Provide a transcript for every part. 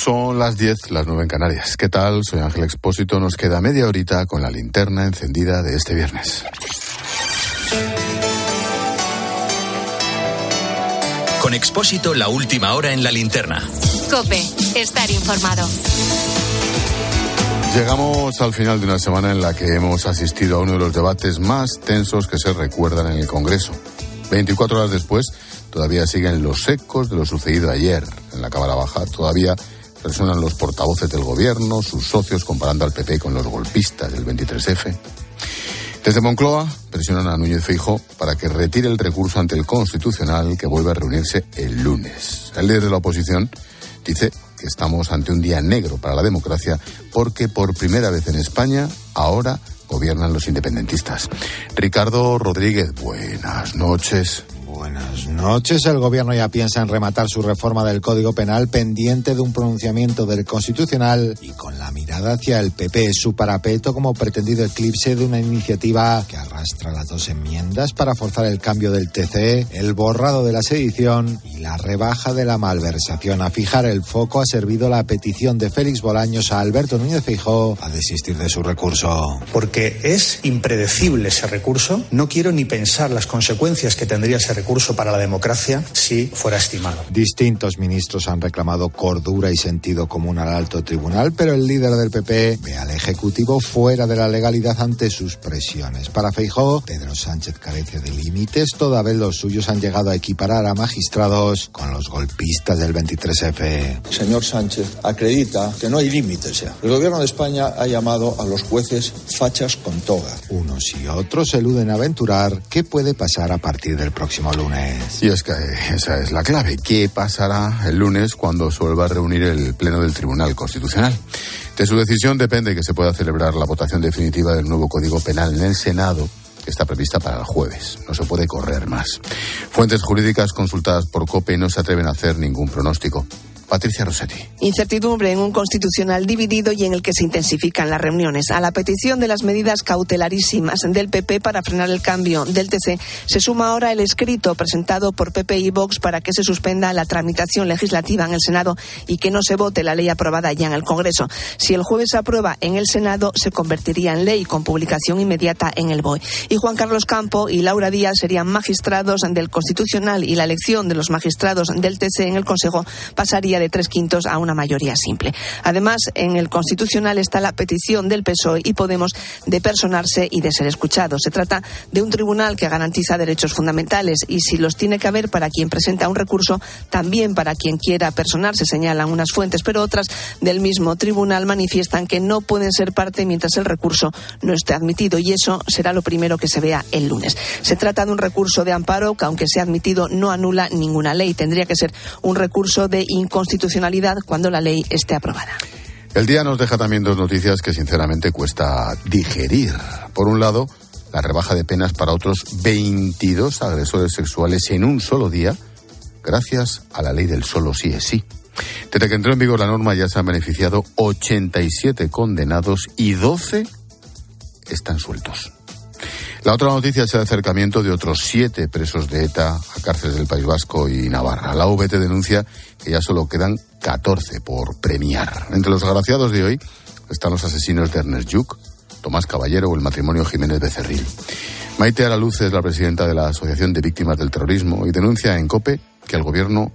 Son las 10, las 9 en Canarias. ¿Qué tal? Soy Ángel Expósito. Nos queda media horita con la linterna encendida de este viernes. Con Expósito, la última hora en la linterna. Cope, estar informado. Llegamos al final de una semana en la que hemos asistido a uno de los debates más tensos que se recuerdan en el Congreso. 24 horas después, todavía siguen los ecos de lo sucedido ayer en la Cámara Baja. Todavía resuenan los portavoces del gobierno, sus socios, comparando al PP con los golpistas del 23F. Desde Moncloa presionan a Núñez Feijo para que retire el recurso ante el Constitucional que vuelve a reunirse el lunes. El líder de la oposición dice que estamos ante un día negro para la democracia porque por primera vez en España ahora gobiernan los independentistas. Ricardo Rodríguez, buenas noches. Buenas noches. El gobierno ya piensa en rematar su reforma del Código Penal pendiente de un pronunciamiento del Constitucional y con la mirada hacia el PP, su parapeto como pretendido eclipse de una iniciativa que arrastra las dos enmiendas para forzar el cambio del TC, el borrado de la sedición y la rebaja de la malversación. A fijar el foco ha servido la petición de Félix Bolaños a Alberto Núñez Feijóo a desistir de su recurso. Porque es impredecible ese recurso. No quiero ni pensar las consecuencias que tendría ese recurso recurso para la democracia si fuera estimado. Distintos ministros han reclamado cordura y sentido común al alto tribunal, pero el líder del PP ve al Ejecutivo fuera de la legalidad ante sus presiones. Para Feijó, Pedro Sánchez carece de límites, toda vez los suyos han llegado a equiparar a magistrados con los golpistas del 23F. Señor Sánchez, acredita que no hay límites ya. El gobierno de España ha llamado a los jueces fachas con toga. Unos y otros eluden aventurar qué puede pasar a partir del próximo Y es que esa es la clave. ¿Qué pasará el lunes cuando se vuelva a reunir el Pleno del Tribunal Constitucional? De su decisión depende que se pueda celebrar la votación definitiva del nuevo Código Penal en el Senado está prevista para el jueves. No se puede correr más. Fuentes jurídicas consultadas por COPE no se atreven a hacer ningún pronóstico. Patricia Rossetti. Incertidumbre en un constitucional dividido y en el que se intensifican las reuniones. A la petición de las medidas cautelarísimas del PP para frenar el cambio del TC se suma ahora el escrito presentado por PP y Vox para que se suspenda la tramitación legislativa en el Senado y que no se vote la ley aprobada ya en el Congreso. Si el jueves se aprueba en el Senado, se convertiría en ley con publicación inmediata en el BOE. Y Juan Carlos Campo y Laura Díaz serían magistrados del Constitucional y la elección de los magistrados del TC en el Consejo pasaría de tres quintos a una mayoría simple. Además, en el Constitucional está la petición del PSOE y Podemos de personarse y de ser escuchados. Se trata de un tribunal que garantiza derechos fundamentales y si los tiene que haber para quien presenta un recurso, también para quien quiera personarse, señalan unas fuentes, pero otras del mismo tribunal manifiestan que no pueden ser parte mientras el recurso no esté admitido y eso será lo primero que se vea el lunes. Se trata de un recurso de amparo que, aunque sea admitido, no anula ninguna ley. Tendría que ser un recurso de inconstitucionalidad cuando la ley esté aprobada. El día nos deja también dos noticias que sinceramente cuesta digerir. Por un lado, la rebaja de penas para otros 22 agresores sexuales en un solo día, gracias a la ley del solo sí es sí. Desde que entró en vigor la norma ya se han beneficiado 87 condenados y 12 están sueltos. La otra noticia es el acercamiento de otros siete presos de ETA a cárceles del País Vasco y Navarra. La VT denuncia que ya solo quedan 14 por premiar. Entre los agraciados de hoy están los asesinos de Ernest Yuk, Tomás Caballero o el matrimonio Jiménez Becerril. Maite Araluce es la presidenta de la Asociación de Víctimas del Terrorismo y denuncia en COPE que el gobierno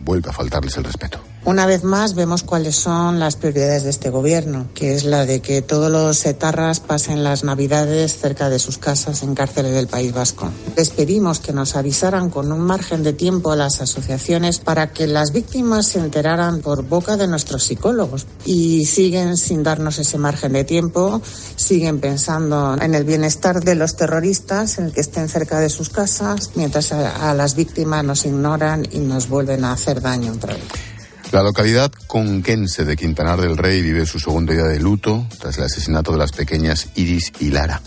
vuelve a faltarles el respeto. Una vez más vemos cuáles son las prioridades de este gobierno, que es la de que todos los etarras pasen las navidades cerca de sus casas en cárceles del País Vasco. Les pedimos que nos avisaran con un margen de tiempo a las asociaciones para que las víctimas se enteraran por boca de nuestros psicólogos. Y siguen sin darnos ese margen de tiempo, siguen pensando en el bienestar de los terroristas, en el que estén cerca de sus casas, mientras a, a las víctimas nos ignoran y nos vuelven a hacer daño otra vez. La localidad conquense de Quintanar del Rey vive su segundo día de luto tras el asesinato de las pequeñas Iris y Lara.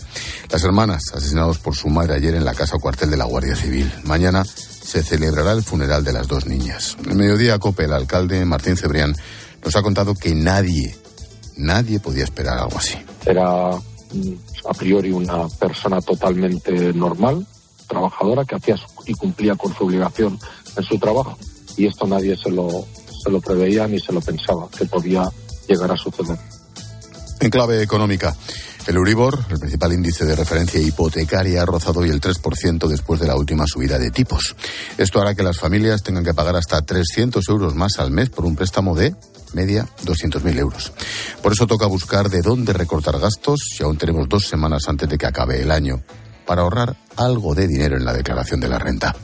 Las hermanas, asesinados por su madre ayer en la casa cuartel de la Guardia Civil. Mañana se celebrará el funeral de las dos niñas. En mediodía, COPE, el alcalde Martín Cebrián, nos ha contado que nadie, nadie podía esperar algo así. Era mm, a priori una persona totalmente normal, trabajadora, que hacía y cumplía con su obligación en su trabajo. Y esto nadie se lo, se lo preveía ni se lo pensaba que podía llegar a suceder. En clave económica, el Euribor, el principal índice de referencia hipotecaria, ha rozado hoy el 3% después de la última subida de tipos. Esto hará que las familias tengan que pagar hasta 300 euros más al mes por un préstamo de media 200.000 euros. Por eso toca buscar de dónde recortar gastos y aún tenemos dos semanas antes de que acabe el año para ahorrar algo de dinero en la declaración de la renta.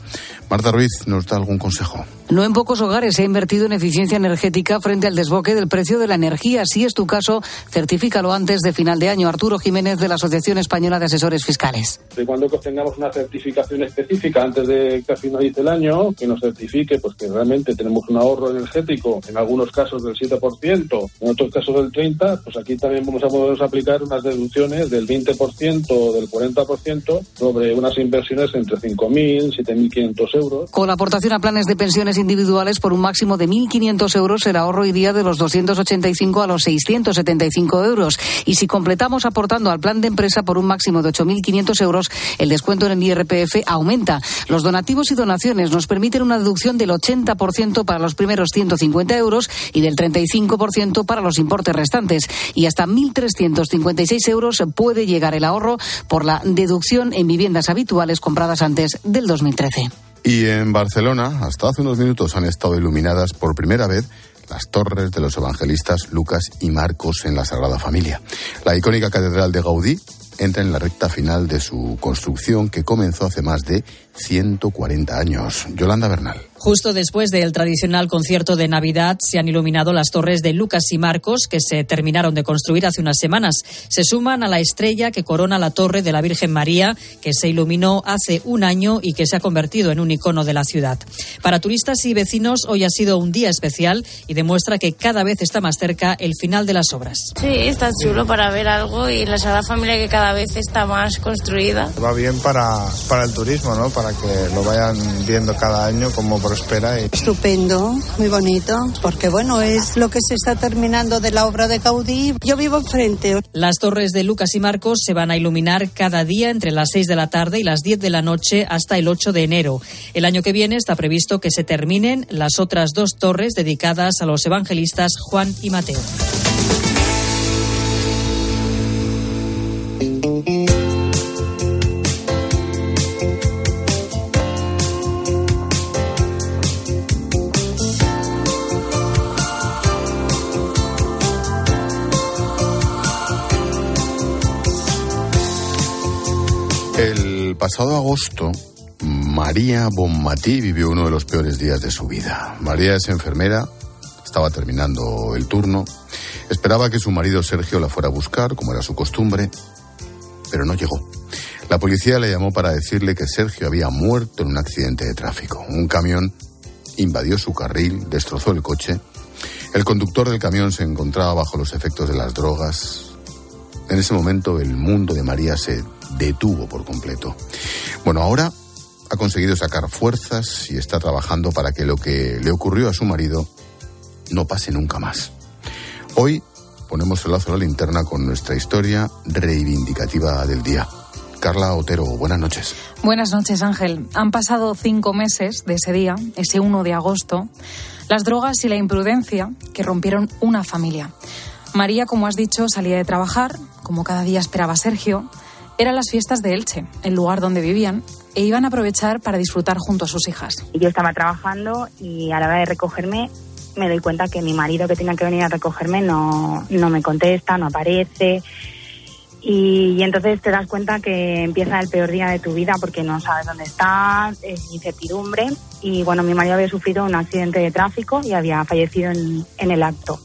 Marta Ruiz nos da algún consejo. No en pocos hogares se ha invertido en eficiencia energética frente al desboque del precio de la energía. Si es tu caso, certifícalo antes de final de año. Arturo Jiménez de la Asociación Española de Asesores Fiscales. De cuando tengamos una certificación específica antes de que finalice el año, que nos certifique pues que realmente tenemos un ahorro energético, en algunos casos del 7%, en otros casos del 30%, pues aquí también vamos a poder aplicar unas deducciones del 20% o del 40% sobre unas inversiones entre 5.000 y 7.500 Con la aportación a planes de pensiones individuales por un máximo de 1.500 euros, el ahorro iría de los 285 a los 675 euros. Y si completamos aportando al plan de empresa por un máximo de 8.500 euros, el descuento en el IRPF aumenta. Los donativos y donaciones nos permiten una deducción del 80% para los primeros 150 euros y del 35% para los importes restantes. Y hasta 1.356 euros puede llegar el ahorro por la deducción en viviendas habituales compradas antes del 2013. Y en Barcelona, hasta hace unos minutos han estado iluminadas por primera vez las torres de los evangelistas Lucas y Marcos en la Sagrada Familia. La icónica catedral de Gaudí entra en la recta final de su construcción que comenzó hace más de 140 años. Yolanda Bernal. Justo después del tradicional concierto de Navidad se han iluminado las torres de Lucas y Marcos que se terminaron de construir hace unas semanas. Se suman a la estrella que corona la torre de la Virgen María que se iluminó hace un año y que se ha convertido en un icono de la ciudad. Para turistas y vecinos hoy ha sido un día especial y demuestra que cada vez está más cerca el final de las obras. Sí, está chulo para ver algo y la Sagrada Familia que cada vez está más construida. Va bien para, para el turismo, ¿no? Para que lo vayan viendo cada año como prospera. Y... Estupendo, muy bonito, porque bueno, es lo que se está terminando de la obra de Gaudí. Yo vivo enfrente. Las torres de Lucas y Marcos se van a iluminar cada día entre las 6 de la tarde y las 10 de la noche hasta el 8 de enero. El año que viene está previsto que se terminen las otras dos torres dedicadas a los evangelistas Juan y Mateo. Pasado agosto, María Bonmatí vivió uno de los peores días de su vida. María es enfermera, estaba terminando el turno, esperaba que su marido Sergio la fuera a buscar, como era su costumbre, pero no llegó. La policía le llamó para decirle que Sergio había muerto en un accidente de tráfico. Un camión invadió su carril, destrozó el coche. El conductor del camión se encontraba bajo los efectos de las drogas. En ese momento el mundo de María se detuvo por completo. Bueno, ahora ha conseguido sacar fuerzas y está trabajando para que lo que le ocurrió a su marido no pase nunca más. Hoy ponemos el lazo a la linterna con nuestra historia reivindicativa del día. Carla Otero, buenas noches. Buenas noches, Ángel. Han pasado cinco meses de ese día, ese 1 de agosto, las drogas y la imprudencia que rompieron una familia. María, como has dicho, salía de trabajar, como cada día esperaba Sergio. Eran las fiestas de Elche, el lugar donde vivían, e iban a aprovechar para disfrutar junto a sus hijas. Yo estaba trabajando y a la hora de recogerme me doy cuenta que mi marido que tenía que venir a recogerme no, no me contesta, no aparece. Y, entonces te das cuenta que empieza el peor día de tu vida porque no sabes dónde estás, es incertidumbre. Y bueno, mi marido había sufrido un accidente de tráfico y había fallecido en el acto.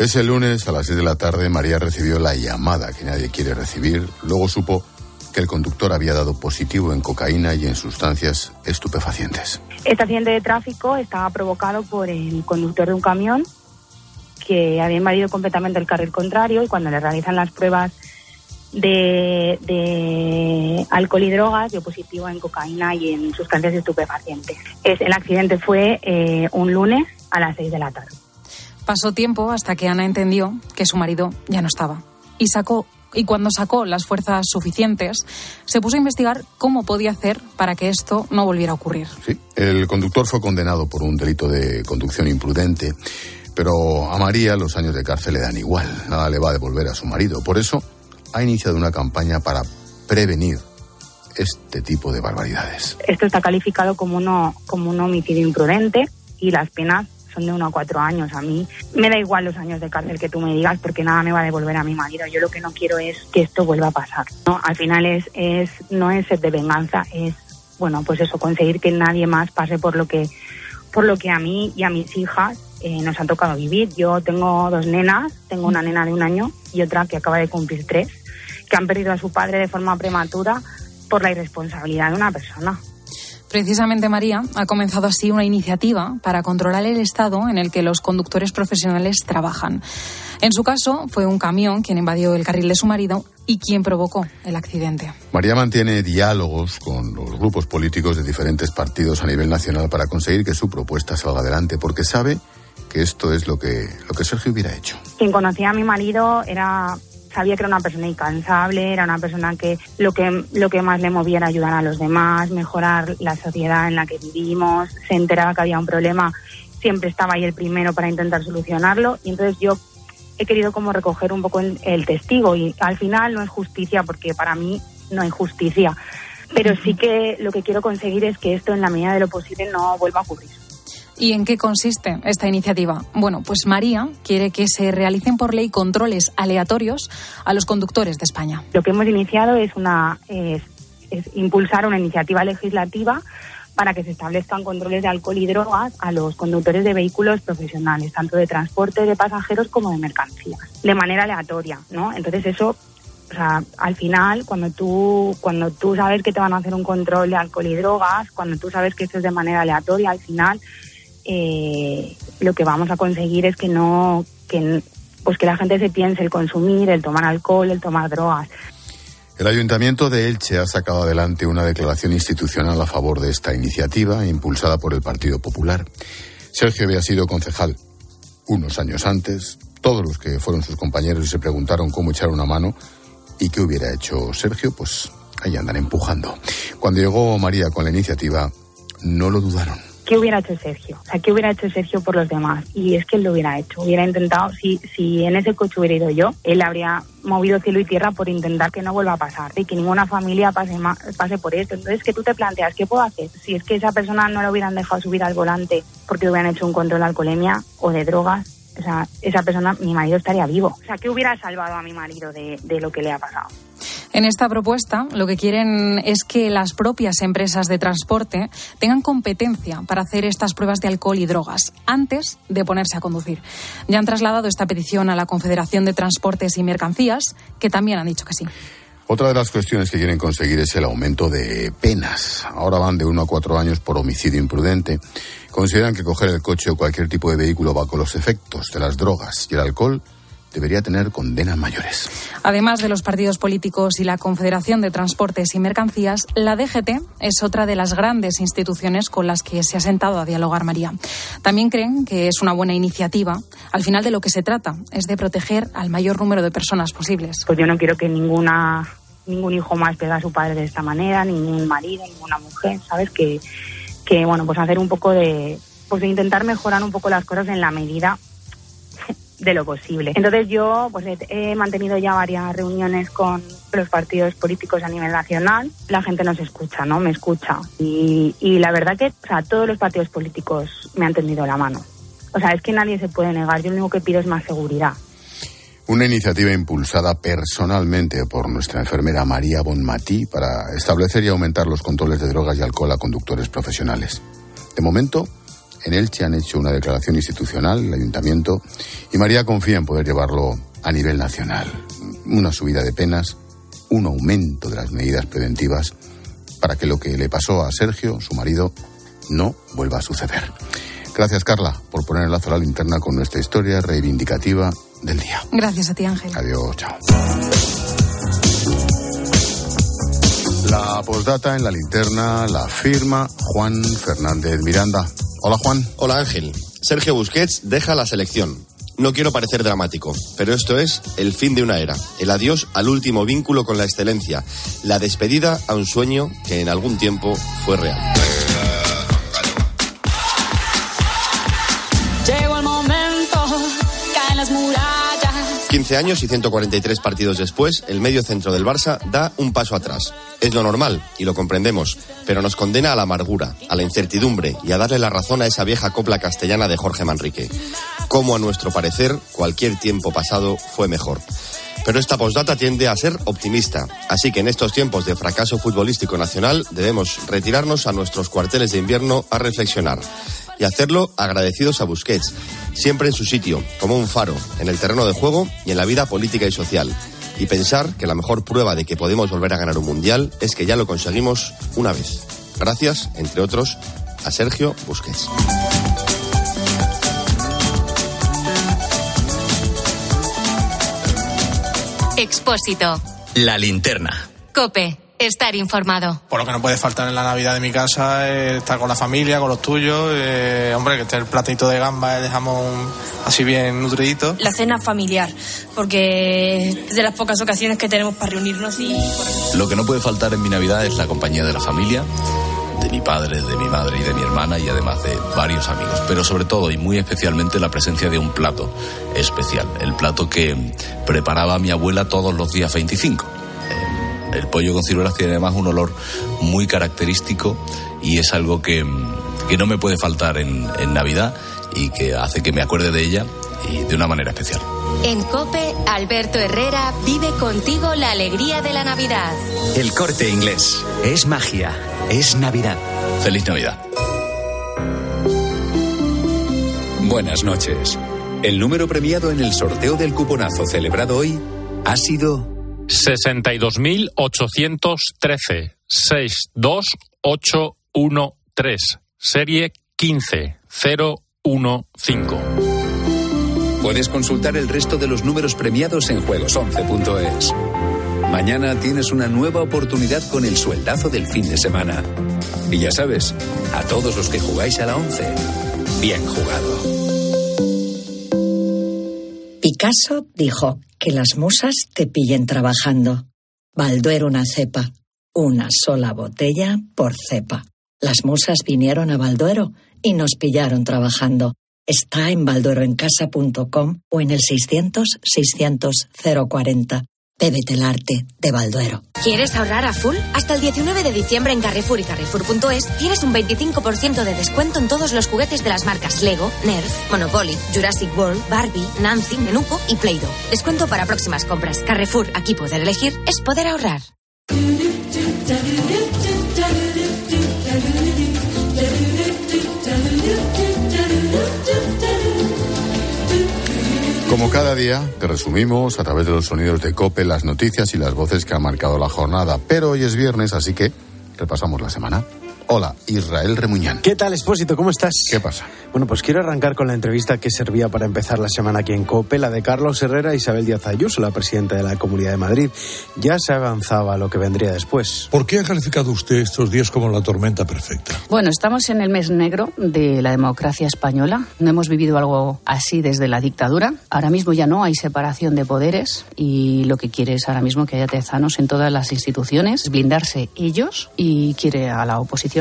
Ese lunes a las 6 de la tarde María recibió la llamada que nadie quiere recibir. Luego supo que el conductor había dado positivo en cocaína y en sustancias estupefacientes. Este accidente de tráfico estaba provocado por el conductor de un camión que había invadido completamente el carril contrario y cuando le realizan las pruebas de, alcohol y drogas dio positivo en cocaína y en sustancias estupefacientes. Es, el accidente fue eh, un lunes a las 6 de la tarde. Pasó tiempo hasta que Ana entendió que su marido ya no estaba y sacó y cuando sacó las fuerzas suficientes, se puso a investigar cómo podía hacer para que esto no volviera a ocurrir. Sí, el conductor fue condenado por un delito de conducción imprudente, pero a María los años de cárcel le dan igual, nada le va a devolver a su marido. Por eso ha iniciado una campaña para prevenir este tipo de barbaridades. Esto está calificado como, uno, como un homicidio imprudente y las penas son de uno a cuatro años. A mí me da igual los años de cárcel que tú me digas porque nada me va a devolver a mi marido. Yo lo que no quiero es que esto vuelva a pasar. ¿no? Al final es, es no es de venganza, es bueno pues eso conseguir que nadie más pase por lo que por lo que a mí y a mis hijas eh, nos ha tocado vivir. Yo tengo dos nenas, tengo una nena de un año y otra que acaba de cumplir tres, que han perdido a su padre de forma prematura por la irresponsabilidad de una persona. Precisamente María ha comenzado así una iniciativa para controlar el estado en el que los conductores profesionales trabajan. En su caso, fue un camión quien invadió el carril de su marido y quien provocó el accidente. María mantiene diálogos con los grupos políticos de diferentes partidos a nivel nacional para conseguir que su propuesta salga adelante, porque sabe que esto es lo que, lo que Sergio hubiera hecho. Quien conocía a mi marido era sabía que era una persona incansable, era una persona que lo que lo que más le movía era ayudar a los demás, mejorar la sociedad en la que vivimos, se enteraba que había un problema, siempre estaba ahí el primero para intentar solucionarlo. Y entonces yo he querido como recoger un poco el, el testigo y al final no es justicia porque para mí no hay justicia, pero sí que lo que quiero conseguir es que esto en la medida de lo posible no vuelva a ocurrir. ¿Y en qué consiste esta iniciativa? Bueno, pues María quiere que se realicen por ley controles aleatorios a los conductores de España. Lo que hemos iniciado es, una, es, impulsar una iniciativa legislativa para que se establezcan controles de alcohol y drogas a los conductores de vehículos profesionales, tanto de transporte de pasajeros como de mercancías, de manera aleatoria, ¿no? Entonces eso, o sea, al final, cuando tú, cuando tú sabes que te van a hacer un control de alcohol y drogas, cuando tú sabes que esto es de manera aleatoria, al final eh, lo que vamos a conseguir es que no, que, pues que la gente se piense el consumir, el tomar alcohol, el tomar drogas. El Ayuntamiento de Elche ha sacado adelante una declaración institucional a favor de esta iniciativa impulsada por el Partido Popular. Sergio había sido concejal unos años antes. Todos los que fueron sus compañeros y se preguntaron cómo echar una mano y qué hubiera hecho Sergio, pues ahí andan empujando. Cuando llegó María con la iniciativa, no lo dudaron. ¿Qué hubiera hecho Sergio? O sea, ¿qué hubiera hecho Sergio por los demás? Y es que él lo hubiera hecho. Hubiera intentado, si, si en ese coche hubiera ido yo, él habría movido cielo y tierra por intentar que no vuelva a pasar y que ninguna familia pase, pase por esto. Entonces, que tú te planteas, ¿qué puedo hacer? Si es que esa persona no lo hubieran dejado subir al volante porque hubieran hecho un control de alcoholemia o de drogas, o sea, esa persona, mi marido estaría vivo. O sea, ¿qué hubiera salvado a mi marido de, de lo que le ha pasado? En esta propuesta lo que quieren es que las propias empresas de transporte tengan competencia para hacer estas pruebas de alcohol y drogas antes de ponerse a conducir. Ya han trasladado esta petición a la Confederación de Transportes y Mercancías, que también han dicho que sí. Otra de las cuestiones que quieren conseguir es el aumento de penas. Ahora van de uno a cuatro años por homicidio imprudente. Consideran que coger el coche o cualquier tipo de vehículo bajo los efectos de las drogas y el alcohol debería tener condenas mayores. Además de los partidos políticos y la Confederación de Transportes y Mercancías, la DGT es otra de las grandes instituciones con las que se ha sentado a dialogar María. También creen que es una buena iniciativa. Al final de lo que se trata es de proteger al mayor número de personas posibles. Pues yo no quiero que ninguna ningún hijo más pegue a su padre de esta manera, ningún marido, ninguna mujer, ¿sabes? Que, que bueno, pues hacer un poco de, pues de intentar mejorar un poco las cosas en la medida de lo posible. Entonces yo pues he, mantenido ya varias reuniones con los partidos políticos a nivel nacional. La gente nos escucha, ¿no? Me escucha. Y, y la verdad que o sea, todos los partidos políticos me han tendido la mano. O sea, es que nadie se puede negar. Yo lo único que pido es más seguridad. Una iniciativa impulsada personalmente por nuestra enfermera María Bonmatí para establecer y aumentar los controles de drogas y alcohol a conductores profesionales. De momento, en Elche han hecho una declaración institucional, el ayuntamiento, y María confía en poder llevarlo a nivel nacional. Una subida de penas, un aumento de las medidas preventivas para que lo que le pasó a Sergio, su marido, no vuelva a suceder. Gracias, Carla, por poner el lazo a la linterna con nuestra historia reivindicativa del día. Gracias a ti, Ángel. Adiós, chao. La postdata en la linterna la firma Juan Fernández Miranda. Hola Juan. Hola Ángel. Sergio Busquets deja la selección. no quiero parecer dramático, pero esto es el fin de una era, el adiós al último vínculo con la excelencia, la despedida a un sueño que en algún tiempo fue real. Llegó el momento, caen las murallas. 15 años y 143 partidos después, el medio centro del Barça da un paso atrás. Es lo normal, y lo comprendemos, pero nos condena a la amargura, a la incertidumbre y a darle la razón a esa vieja copla castellana de Jorge Manrique. Como a nuestro parecer, cualquier tiempo pasado fue mejor. Pero esta postdata tiende a ser optimista, así que en estos tiempos de fracaso futbolístico nacional debemos retirarnos a nuestros cuarteles de invierno a reflexionar y hacerlo agradecidos a Busquets, siempre en su sitio, como un faro, en el terreno de juego y en la vida política y social. Y pensar que la mejor prueba de que podemos volver a ganar un mundial es que ya lo conseguimos una vez. Gracias, entre otros, a Sergio Busquets. Expósito. La linterna. Cope. Estar informado. Por lo que no puede faltar en la Navidad de mi casa es estar con la familia, con los tuyos. eh, hombre, que esté el platito de gamba de jamón así bien nutridito. La cena familiar, porque es de las pocas ocasiones que tenemos para reunirnos y... Lo que no puede faltar en mi Navidad es la compañía de la familia, de mi padre, de mi madre y de mi hermana y además de varios amigos. Pero sobre todo y muy especialmente la presencia de un plato especial. El plato que preparaba mi abuela todos los días 25. El pollo con ciruelas tiene además un olor muy característico y es algo que, que no me puede faltar en, en Navidad y que hace que me acuerde de ella y de una manera especial. En Cope, Alberto Herrera vive contigo la alegría de la Navidad. El corte inglés. Es magia. Es Navidad. Feliz Navidad. Buenas noches. El número premiado en el sorteo del cuponazo celebrado hoy ha sido 62.813 62813 serie 15015. Puedes consultar el resto de los números premiados en juegos11.es. Mañana tienes una nueva oportunidad con el sueldazo del fin de semana. Y ya sabes, a todos los que jugáis a la 11, bien jugado. Picasso dijo que las musas te pillen trabajando. Balduero una cepa, una sola botella por cepa. Las musas vinieron a Balduero y nos pillaron trabajando. Está en baldueroencasa.com o en el 600 600 040. Bébete el arte de Balduero. ¿Quieres ahorrar a full? Hasta el 19 de diciembre en Carrefour y Carrefour.es tienes un 25% de descuento en todos los juguetes de las marcas Lego, Nerf, Monopoly, Jurassic World, Barbie, Nancy, Menuco y Play-Doh. Descuento para próximas compras. Carrefour, aquí poder elegir es poder ahorrar. Como cada día, te resumimos a través de los sonidos de Cope las noticias y las voces que han marcado la jornada. Pero hoy es viernes, así que repasamos la semana. Hola, Israel Remuñán. ¿Qué tal, Expósito? ¿Cómo estás? ¿Qué pasa? Bueno, pues quiero arrancar con la entrevista que servía para empezar la semana aquí en COPE, la de Carlos Herrera e Isabel Díaz Ayuso, la presidenta de la Comunidad de Madrid. Ya se avanzaba lo que vendría después. ¿Por qué ha calificado usted estos días como la tormenta perfecta? Bueno, estamos en el mes negro de la democracia española. No hemos vivido algo así desde la dictadura. Ahora mismo ya no hay separación de poderes y lo que quiere es ahora mismo que haya tezanos en todas las instituciones, blindarse ellos y quiere a la oposición,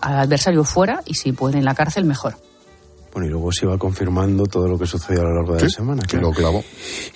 al adversario fuera y si puede en la cárcel mejor. Bueno, y luego se iba confirmando todo lo que sucedió a lo largo de la semana. Que lo clavó.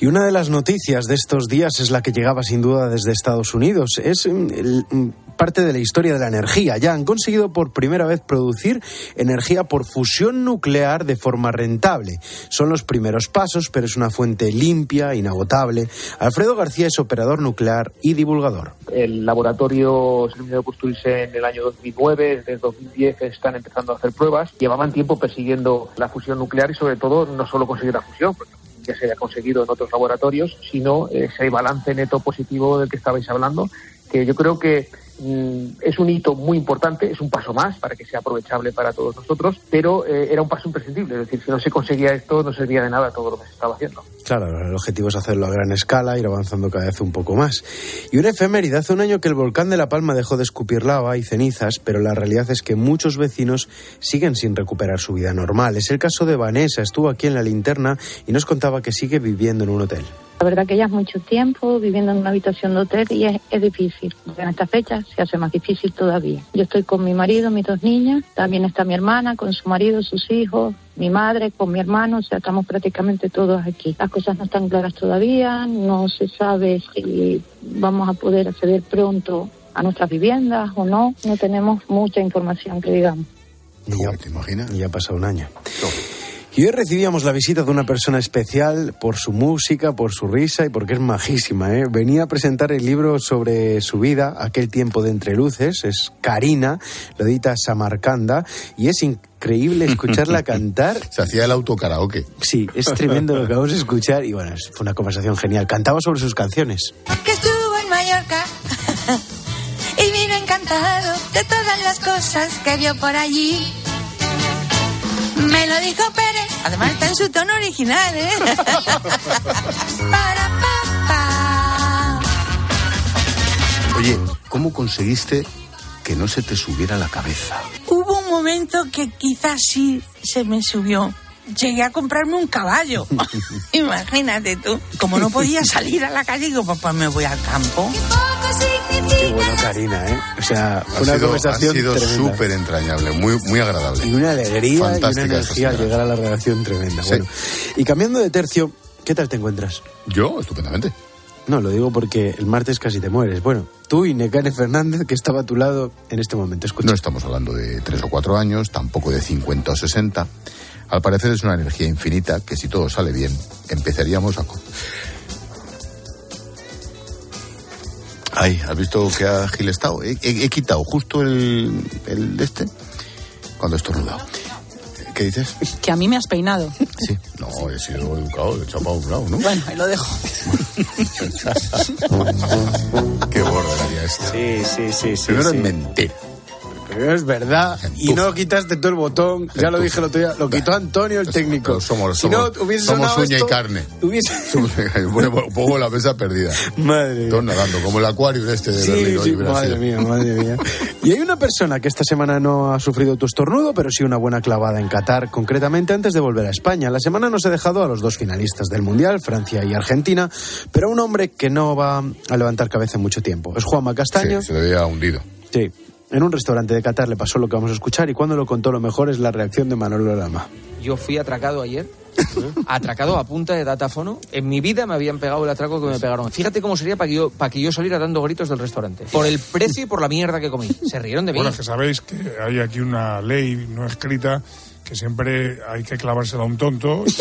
Y una de las noticias de estos días es la que llegaba sin duda desde Estados Unidos. Es mm, el, mm, parte de la historia de la energía. Ya han conseguido por primera vez producir energía por fusión nuclear de forma rentable. Son los primeros pasos, pero es una fuente limpia, inagotable. Alfredo García es operador nuclear y divulgador. El laboratorio se terminó de construirse en el año 2009, desde 2010 están empezando a hacer pruebas. Llevaban tiempo persiguiendo la fusión nuclear y sobre todo no solo conseguir la fusión, porque ya se había conseguido en otros laboratorios, sino ese balance neto positivo del que estabais hablando, que yo creo que es un hito muy importante, es un paso más para que sea aprovechable para todos nosotros, pero eh, era un paso imprescindible. Es decir, si no se conseguía esto, no servía de nada todo lo que se estaba haciendo. Claro, el objetivo es hacerlo a gran escala, ir avanzando cada vez un poco más. Y una efeméride, hace un año que el volcán de La Palma dejó de escupir lava y cenizas, pero la realidad es que muchos vecinos siguen sin recuperar su vida normal. Es el caso de Vanessa, estuvo aquí en la linterna y nos contaba que sigue viviendo en un hotel. La verdad que ya es mucho tiempo viviendo en una habitación de hotel y es, es difícil. En esta fecha se hace más difícil todavía. Yo estoy con mi marido, mis dos niñas, también está mi hermana con su marido, sus hijos, mi madre con mi hermano, o sea, estamos prácticamente todos aquí. Las cosas no están claras todavía, no se sabe si vamos a poder acceder pronto a nuestras viviendas o no. No tenemos mucha información que digamos. Y ya, ¿Te imaginas? Y ya ha pasado un año. Y hoy recibíamos la visita de una persona especial por su música, por su risa y porque es majísima. ¿eh? Venía a presentar el libro sobre su vida, aquel tiempo de entre luces. Es Karina, lo edita Samarcanda y es increíble escucharla cantar. Se hacía el autokaraoke. Sí, es tremendo lo que vamos a escuchar y bueno, fue una conversación genial. Cantaba sobre sus canciones. Que estuvo en Mallorca y vino encantado de todas las cosas que vio por allí. Me lo dijo Pérez. Además está en su tono original, ¿eh? Para papá. Oye, ¿cómo conseguiste que no se te subiera la cabeza? Hubo un momento que quizás sí se me subió. Llegué a comprarme un caballo. Imagínate tú. Como no podía salir a la calle, digo, pues me voy al campo. Qué bueno, Karina, ¿eh? O sea, Ha una sido- conversación Ha sido súper entrañable, muy, muy agradable. Y una alegría y una energía al llegar a la redacción tremenda. Sí. Bueno, y cambiando de tercio, ¿qué tal te encuentras? Yo, estupendamente. No, lo digo porque el martes casi te mueres. Bueno, tú y Necane Fernández, que estaba a tu lado en este momento. Escucha. No estamos hablando de tres o cuatro años, tampoco de 50 o 60. Al parecer es una energía infinita que si todo sale bien, empezaríamos a... Ay, ¿has visto que ha gilestado? He, he- he quitado justo el, el de este cuando he estornudado. ¿Qué dices? Que a mí me has peinado. Sí. No, he sido educado, he echado para un lado, ¿no? Bueno, ahí lo dejo. Qué borraría esto. Sí, sí, sí, sí. Primero sí. es mentira. Pero es verdad. Y no quitaste tú el botón. Ya lo dije el otro día. Lo quitó Antonio, el técnico. Pero somos, si somos, no, hubiese somos uña esto, y carne. Hubiese... Somos- Bueno, pongo la mesa perdida. Madre Todos nadando, como el acuario este de Sí, Berlín sí, madre mía, madre mía. Y hay una persona que esta semana no ha sufrido tu estornudo, pero sí una buena clavada en Qatar, concretamente antes de volver a España. La semana nos ha dejado a los dos finalistas del Mundial, Francia y Argentina, pero a un hombre que no va a levantar cabeza en mucho tiempo. Es Juanma Castaño. Sí, se le veía hundido. Sí. En un restaurante de Qatar le pasó lo que vamos a escuchar y cuando lo contó lo mejor es la reacción de Manolo Lama. Yo fui atracado ayer. Atracado a punta de datáfono. En mi vida me habían pegado el atraco que me pegaron. Fíjate cómo sería para que yo, para que yo saliera dando gritos del restaurante. Por el precio y por la mierda que comí. Se rieron de mí. Bueno, es que sabéis que hay aquí una ley no escrita que siempre hay que clavársela a un tonto.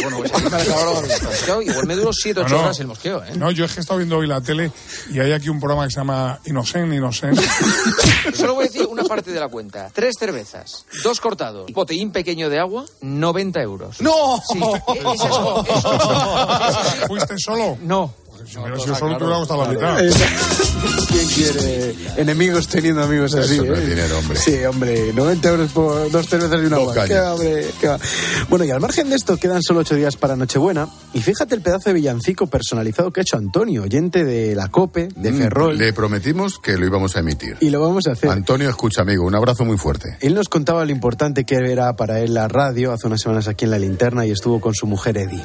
Bueno, pues me mosqueo. Igual me duró 7 8 No, horas el mosqueo, ¿eh? No, yo es que he estado viendo hoy la tele y hay aquí un programa que se llama Inocent, Inocent. Solo voy a decir una parte de la cuenta. Tres cervezas, dos cortados, botellín pequeño de agua, 90 euros. ¡No! Sí, es eso, es eso. ¿Fuiste solo? No. Si hubiera sido solo, te hubiera costado la mitad. ¿Quién quiere enemigos teniendo amigos así? Eso no es eh? dinero, hombre. Sí, hombre, 90 euros por dos cervezas y una agua. ¿Qué hombre? ¿Qué va? Bueno, y al margen de esto, quedan solo ocho días para Nochebuena. Y fíjate el pedazo de villancico personalizado que ha hecho Antonio, oyente de la COPE, de Mm, Ferrol. Le prometimos que lo íbamos a emitir. Y lo vamos a hacer. Antonio, escucha, amigo, un abrazo muy fuerte. Él nos contaba lo importante que era para él la radio hace unas semanas aquí en La Linterna y estuvo con su mujer Eddie.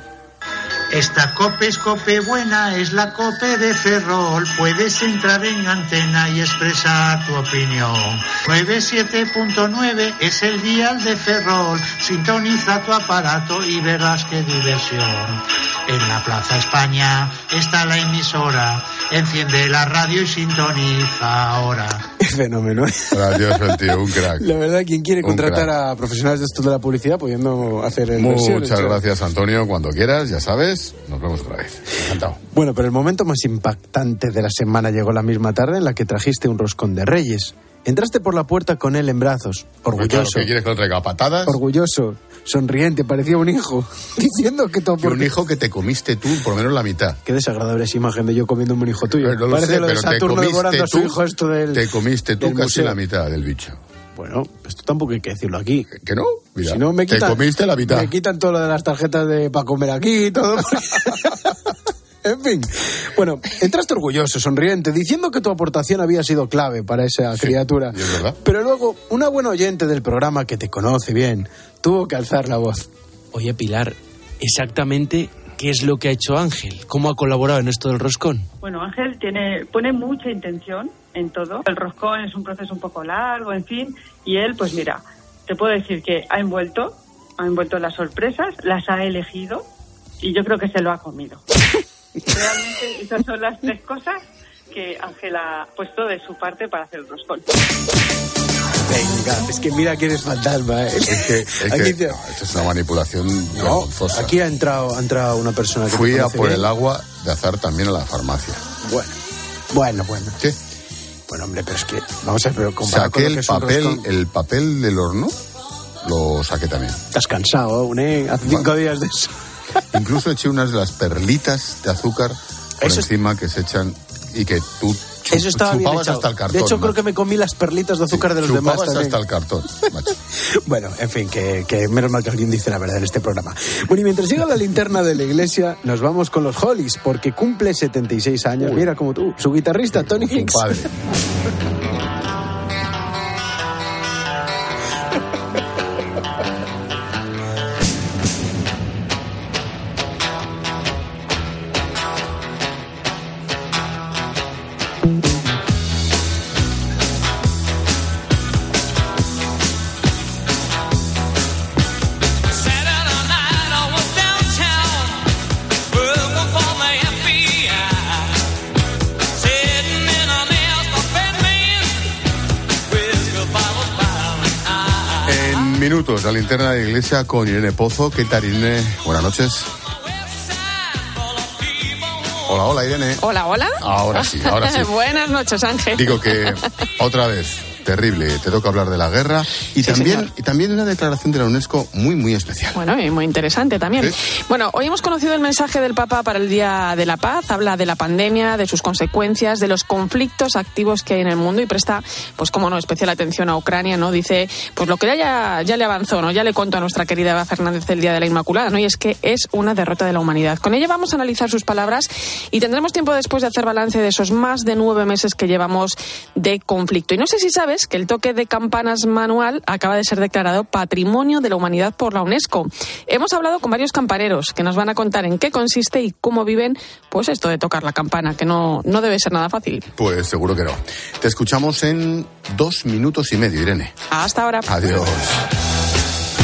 Esta cope es cope buena, es la cope de Ferrol. Puedes entrar en antena y expresar tu opinión. 97.9 es el dial de Ferrol. Sintoniza tu aparato y verás qué diversión. En la Plaza España está la emisora. Enciende la radio y sintoniza ahora. Qué fenómeno. Gracioso el tío, un crack. La verdad, quien quiere Un contratar crack. a profesionales de esto de la publicidad pudiendo hacer el Muchas gracias, Antonio. Cuando quieras, ya sabes, nos vemos otra vez. Encantado. Bueno, pero el momento más impactante de la semana llegó la misma tarde en la que trajiste un roscón de reyes. Entraste por la puerta con él en brazos, Porque, claro, orgulloso, ¿Qué quieres que lo traiga? ¿Patadas? orgulloso, sonriente, parecía un hijo, diciendo que tu Que un hijo que te comiste tú, por lo menos la mitad. Qué desagradable esa imagen de yo comiendo un hijo tuyo. Pero no lo Parece sé, lo de pero te Saturno comiste devorando a su tú, hijo esto del... Te comiste tú casi museo. la mitad del bicho. Bueno, esto tampoco hay que decirlo aquí. ¿Que no? Mira, si no, me te quitan, comiste la mitad. Me quitan todo lo de las tarjetas de para comer aquí y todo. en fin. Bueno, entraste orgulloso, sonriente, diciendo que tu aportación había sido clave para esa criatura. y es verdad. Pero luego, una buena oyente del programa que te conoce bien tuvo que alzar la voz. Oye, Pilar, exactamente qué es lo que ha hecho Ángel, cómo ha colaborado en esto del roscón. Bueno, Ángel tiene, pone mucha intención en todo. El roscón es un proceso un poco largo, en fin, y él, pues mira, te puedo decir que ha envuelto, ha envuelto las sorpresas, las ha elegido y yo creo que se lo ha comido. Realmente esas son las tres cosas que Ángel ha puesto de su parte para hacer el roscón. Venga, es que mira que eres fantasma. ¿eh? Es que, es Aquí que- te- no, esto es una manipulación No, vergonzosa. aquí ha entrado, ha entrado una persona que Fui a por bien. el agua de azar también a la farmacia. Bueno, bueno, bueno. ¿Qué? Bueno, hombre, pero es que, vamos a ver, pero Saqué el papel, roscón- el papel del horno, lo saqué también. Estás cansado aún, ¿eh? Hace cinco días de eso. Incluso eché unas de las perlitas de azúcar por Eso es- encima que se echan y que tú Eso estaba bien chupabas echado. hasta el cartón. de hecho, creo que me comí las perlitas de azúcar de los demás Chupabas hasta el cartón, macho. Bueno, en fin, que, que menos mal que alguien dice la verdad en este programa. Bueno, y mientras llega la linterna de la iglesia, nos vamos con los Hollies, porque cumple 76 años. Mira como tú, su guitarrista, Tony Hicks. padre. minutos, la linterna de la iglesia con Irene Pozo. ¿Qué tal, Irene? Buenas noches. Hola, hola, Irene. Hola, hola. Ahora sí, ahora sí. Buenas noches, Ángel. Digo que otra vez, terrible, te toca hablar de la guerra y Sí, también señor. y también una declaración de la UNESCO muy muy especial. Bueno, y muy interesante también. Bueno, hoy hemos conocido el mensaje del Papa para el Día de la Paz. Habla de la pandemia, de sus consecuencias, de los conflictos activos que hay en el mundo y presta, pues como no, especial atención a Ucrania, ¿no? Dice, pues lo que ya, ya le avanzó, ¿no? Ya le contó a nuestra querida Eva Fernández el Día de la Inmaculada, ¿no? Y es que es una derrota de la humanidad. Con ella vamos a analizar sus palabras y tendremos tiempo después de hacer balance de esos más de nueve meses que llevamos de conflicto. Y no sé si sabes que el toque de campanas manual acaba de ser declarado Patrimonio de la Humanidad por la UNESCO. Hemos hablado con varios campaneros que nos van a contar en qué consiste y cómo viven, pues esto de tocar la campana, que no, no debe ser nada fácil. Pues seguro que no. Te escuchamos en dos minutos y medio, Irene. Hasta ahora. Adiós.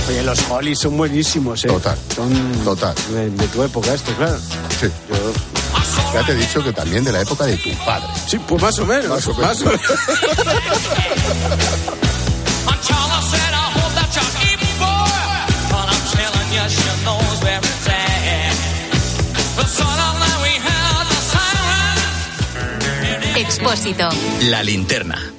Oye, los Hollies son buenísimos, ¿eh? Total. Son Total. de, de tu época esto, claro. Sí. Ya te he dicho que también de la época de tu padre. Sí, pues más o menos. Más o menos. más o menos. Expósito. La linterna.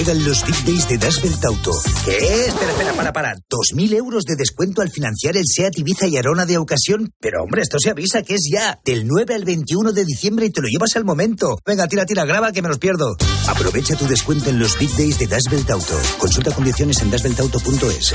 Llegan los Big Days de Das Auto. ¿Qué? Espera, espera, para, para. ¿2.000 euros de descuento al financiar el SEAT Ibiza y Arona de ocasión? Pero hombre, esto se avisa que es ya. Del 9 al 21 de diciembre y te lo llevas al momento. Venga, tira, tira, graba que me los pierdo. Aprovecha tu descuento en los Big Days de Das Auto. Consulta condiciones en dasbeltauto.es.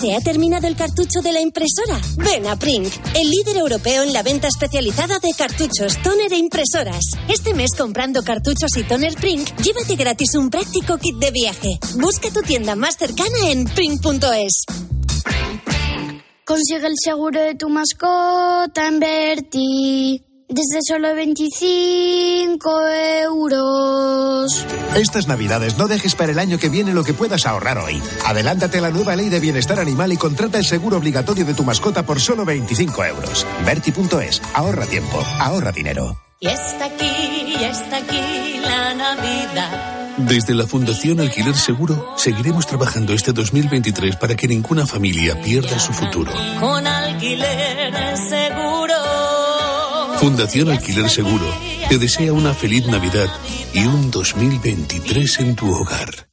¿Se ha terminado el cartucho de la impresora? Ven a Prink, el líder europeo en la venta especializada de cartuchos, toner e impresoras. Este mes comprando cartuchos y toner Prink, llévate gratis un práctico kit de viaje. Busca tu tienda más cercana en prink.es. Consigue el seguro de tu mascota en Berti. Desde solo 25 euros. Estas navidades no dejes para el año que viene lo que puedas ahorrar hoy. Adelántate a la nueva ley de bienestar animal y contrata el seguro obligatorio de tu mascota por solo 25 euros. Berti.es, ahorra tiempo, ahorra dinero. Y está aquí, está aquí la Navidad. Desde la Fundación Alquiler Seguro seguiremos trabajando este 2023 para que ninguna familia pierda su futuro. Con alquiler. Fundación Alquiler Seguro te desea una feliz Navidad y un 2023 en tu hogar.